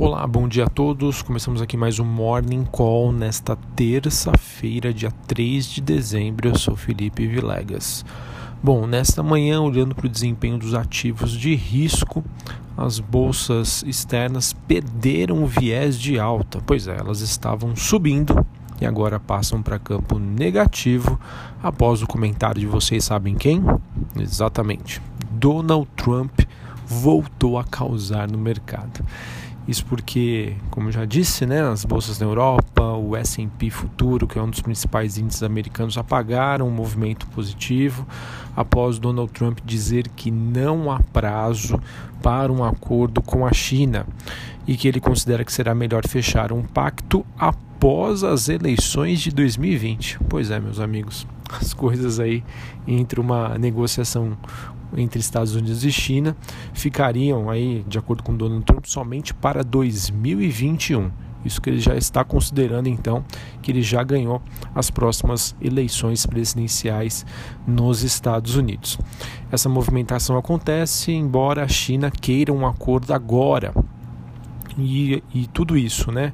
Olá, bom dia a todos. Começamos aqui mais um Morning Call nesta terça-feira, dia 3 de dezembro. Eu sou Felipe Vilegas. Bom, nesta manhã, olhando para o desempenho dos ativos de risco, as bolsas externas perderam o viés de alta, pois é, elas estavam subindo e agora passam para campo negativo após o comentário de vocês sabem quem? Exatamente. Donald Trump voltou a causar no mercado. Isso porque, como já disse, né, as bolsas na Europa, o S&P futuro, que é um dos principais índices americanos, apagaram o movimento positivo após Donald Trump dizer que não há prazo para um acordo com a China e que ele considera que será melhor fechar um pacto após as eleições de 2020. Pois é, meus amigos, as coisas aí entre uma negociação entre Estados Unidos e China ficariam aí, de acordo com Donald Trump, somente para 2021. Isso que ele já está considerando então que ele já ganhou as próximas eleições presidenciais nos Estados Unidos. Essa movimentação acontece embora a China queira um acordo agora e, e tudo isso, né?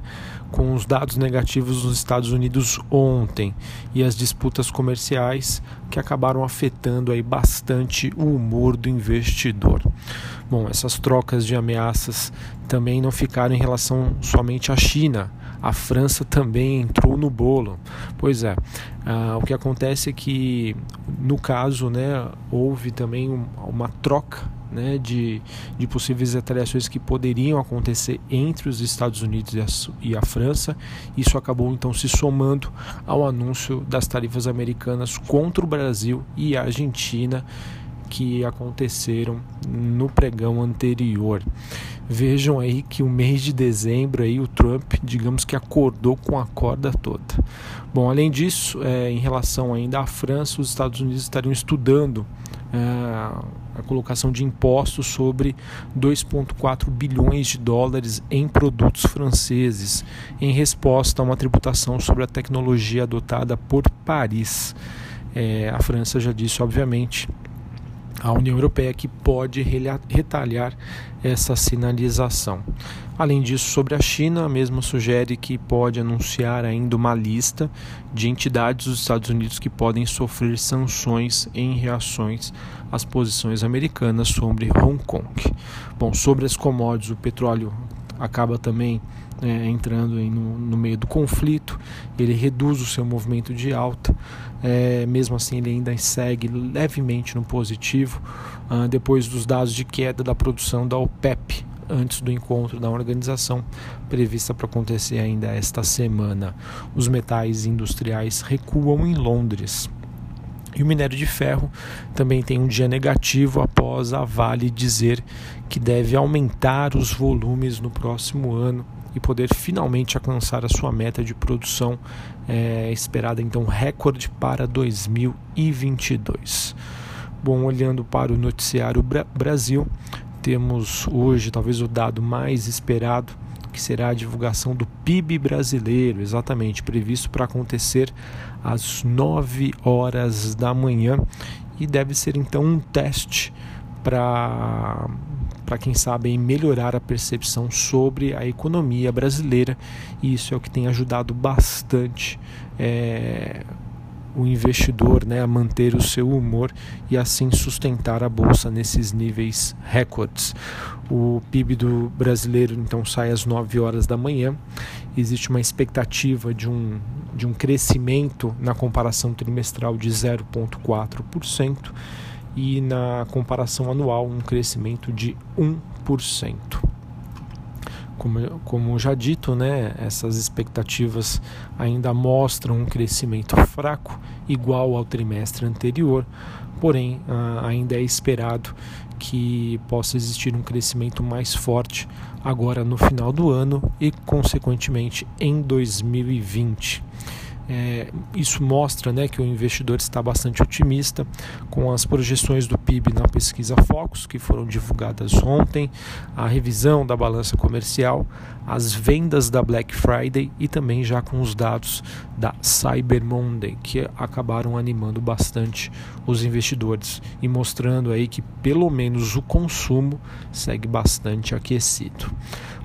Com os dados negativos nos Estados Unidos ontem e as disputas comerciais que acabaram afetando aí bastante o humor do investidor. Bom, essas trocas de ameaças também não ficaram em relação somente à China. A França também entrou no bolo. Pois é, uh, o que acontece é que, no caso, né, houve também um, uma troca né, de, de possíveis retaliações que poderiam acontecer entre os Estados Unidos e a, e a França. Isso acabou então se somando ao anúncio das tarifas americanas contra o Brasil e a Argentina que aconteceram no pregão anterior. Vejam aí que o mês de dezembro aí o Trump, digamos que acordou com a corda toda. Bom, além disso, é, em relação ainda à França, os Estados Unidos estariam estudando é, a colocação de impostos sobre 2,4 bilhões de dólares em produtos franceses, em resposta a uma tributação sobre a tecnologia adotada por Paris. É, a França já disse, obviamente, a União Europeia que pode retalhar essa sinalização. Além disso, sobre a China, a mesma sugere que pode anunciar ainda uma lista de entidades dos Estados Unidos que podem sofrer sanções em reações às posições americanas sobre Hong Kong. Bom, sobre as commodities, o petróleo acaba também é, entrando no, no, meio do conflito, ele reduz o seu movimento de alta, é, mesmo assim ele ainda segue levemente no positivo, ah, depois dos dados de queda da produção da OPEP, antes do encontro da organização prevista para acontecer ainda esta semana. Os metais industriais recuam em Londres. E o minério de ferro também tem um dia negativo após a Vale dizer que deve aumentar os volumes no próximo ano e poder finalmente alcançar a sua meta de produção é, esperada então recorde para 2022. Bom, olhando para o noticiário Bra Brasil, temos hoje talvez o dado mais esperado, que será a divulgação do PIB brasileiro, exatamente previsto para acontecer às 9 horas da manhã e deve ser então um teste para para quem sabe melhorar a percepção sobre a economia brasileira e isso é o que tem ajudado bastante é, o investidor né, a manter o seu humor e assim sustentar a bolsa nesses níveis recordes. O PIB do brasileiro então sai às 9 horas da manhã. Existe uma expectativa de um, de um crescimento na comparação trimestral de 0,4% e na comparação anual um crescimento de 1%. Como, como já dito, né, essas expectativas ainda mostram um crescimento fraco, igual ao trimestre anterior, porém ah, ainda é esperado que possa existir um crescimento mais forte agora no final do ano e, consequentemente, em 2020. É, isso mostra né, que o investidor está bastante otimista com as projeções do PIB na pesquisa Focus, que foram divulgadas ontem, a revisão da balança comercial, as vendas da Black Friday e também já com os dados da Cyber Monday, que acabaram animando bastante os investidores e mostrando aí que pelo menos o consumo segue bastante aquecido.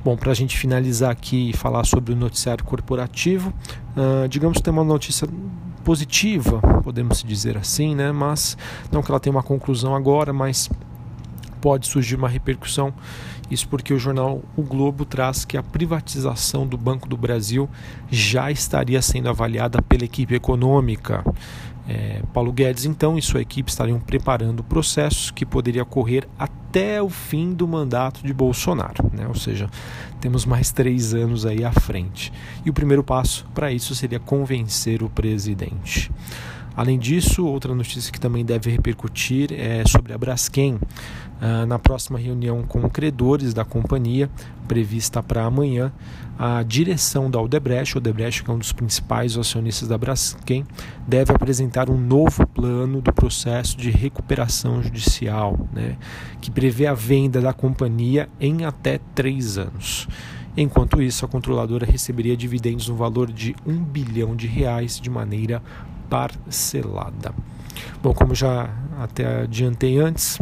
Bom, para a gente finalizar aqui e falar sobre o noticiário corporativo, uh, digamos que tem uma notícia positiva, podemos dizer assim, né? Mas não que ela tenha uma conclusão agora, mas pode surgir uma repercussão. Isso porque o jornal O Globo traz que a privatização do Banco do Brasil já estaria sendo avaliada pela equipe econômica. É, Paulo Guedes, então, e sua equipe estariam preparando o processo que poderia ocorrer até o fim do mandato de Bolsonaro, né? ou seja, temos mais três anos aí à frente. E o primeiro passo para isso seria convencer o presidente. Além disso, outra notícia que também deve repercutir é sobre a Braskem. Uh, na próxima reunião com credores da companhia, prevista para amanhã, a direção da Odebrecht, Odebrecht que é um dos principais acionistas da Braskem, deve apresentar um novo plano do processo de recuperação judicial, né, que prevê a venda da companhia em até três anos. Enquanto isso, a controladora receberia dividendos no valor de um bilhão de reais de maneira parcelada. Bom, como já até adiantei antes,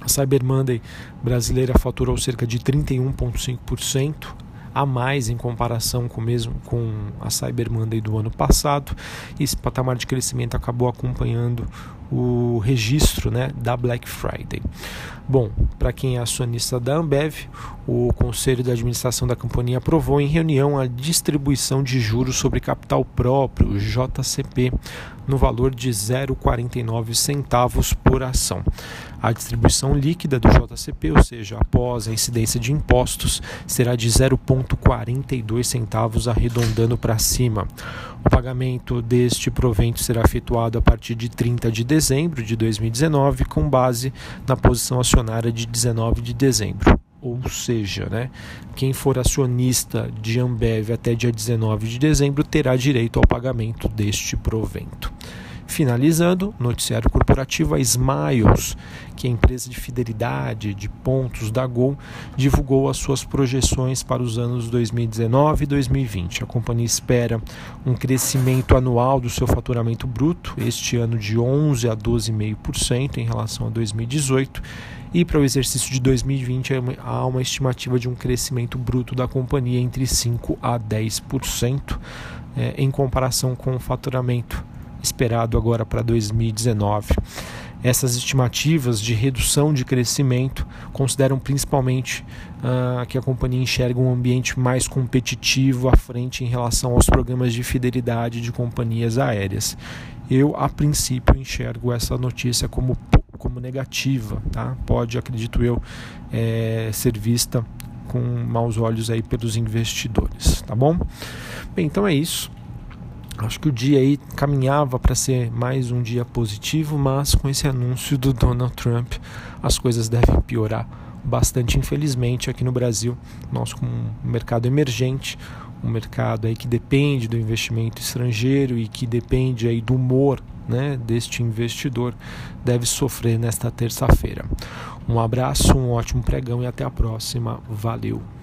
a Cyber Monday brasileira faturou cerca de 31,5% a mais em comparação com mesmo com a Cyber Monday do ano passado. Esse patamar de crescimento acabou acompanhando o registro né, da Black Friday. Bom, para quem é acionista da Ambev, o Conselho de Administração da companhia aprovou em reunião a distribuição de juros sobre capital próprio, JCP, no valor de 0,49 centavos por ação. A distribuição líquida do JCP, ou seja, após a incidência de impostos, será de 0,42 centavos arredondando para cima. O pagamento deste provento será efetuado a partir de 30 de dezembro de 2019, com base na posição acionária de 19 de dezembro. Ou seja, né, quem for acionista de Ambev até dia 19 de dezembro terá direito ao pagamento deste provento. Finalizando, noticiário corporativo, a Smiles, que é a empresa de fidelidade de pontos da Gol, divulgou as suas projeções para os anos 2019 e 2020. A companhia espera um crescimento anual do seu faturamento bruto, este ano de 11 a 12,5% em relação a 2018, e para o exercício de 2020 há uma estimativa de um crescimento bruto da companhia entre 5 a 10% é, em comparação com o faturamento esperado agora para 2019. Essas estimativas de redução de crescimento consideram principalmente uh, que a companhia enxerga um ambiente mais competitivo à frente em relação aos programas de fidelidade de companhias aéreas. Eu, a princípio, enxergo essa notícia como, como negativa, tá? pode, acredito eu, é, ser vista com maus olhos aí pelos investidores, tá bom? Bem, então é isso. Acho que o dia aí caminhava para ser mais um dia positivo, mas com esse anúncio do Donald Trump, as coisas devem piorar bastante, infelizmente, aqui no Brasil. Nós, um mercado emergente, um mercado aí que depende do investimento estrangeiro e que depende aí do humor né, deste investidor, deve sofrer nesta terça-feira. Um abraço, um ótimo pregão e até a próxima. Valeu!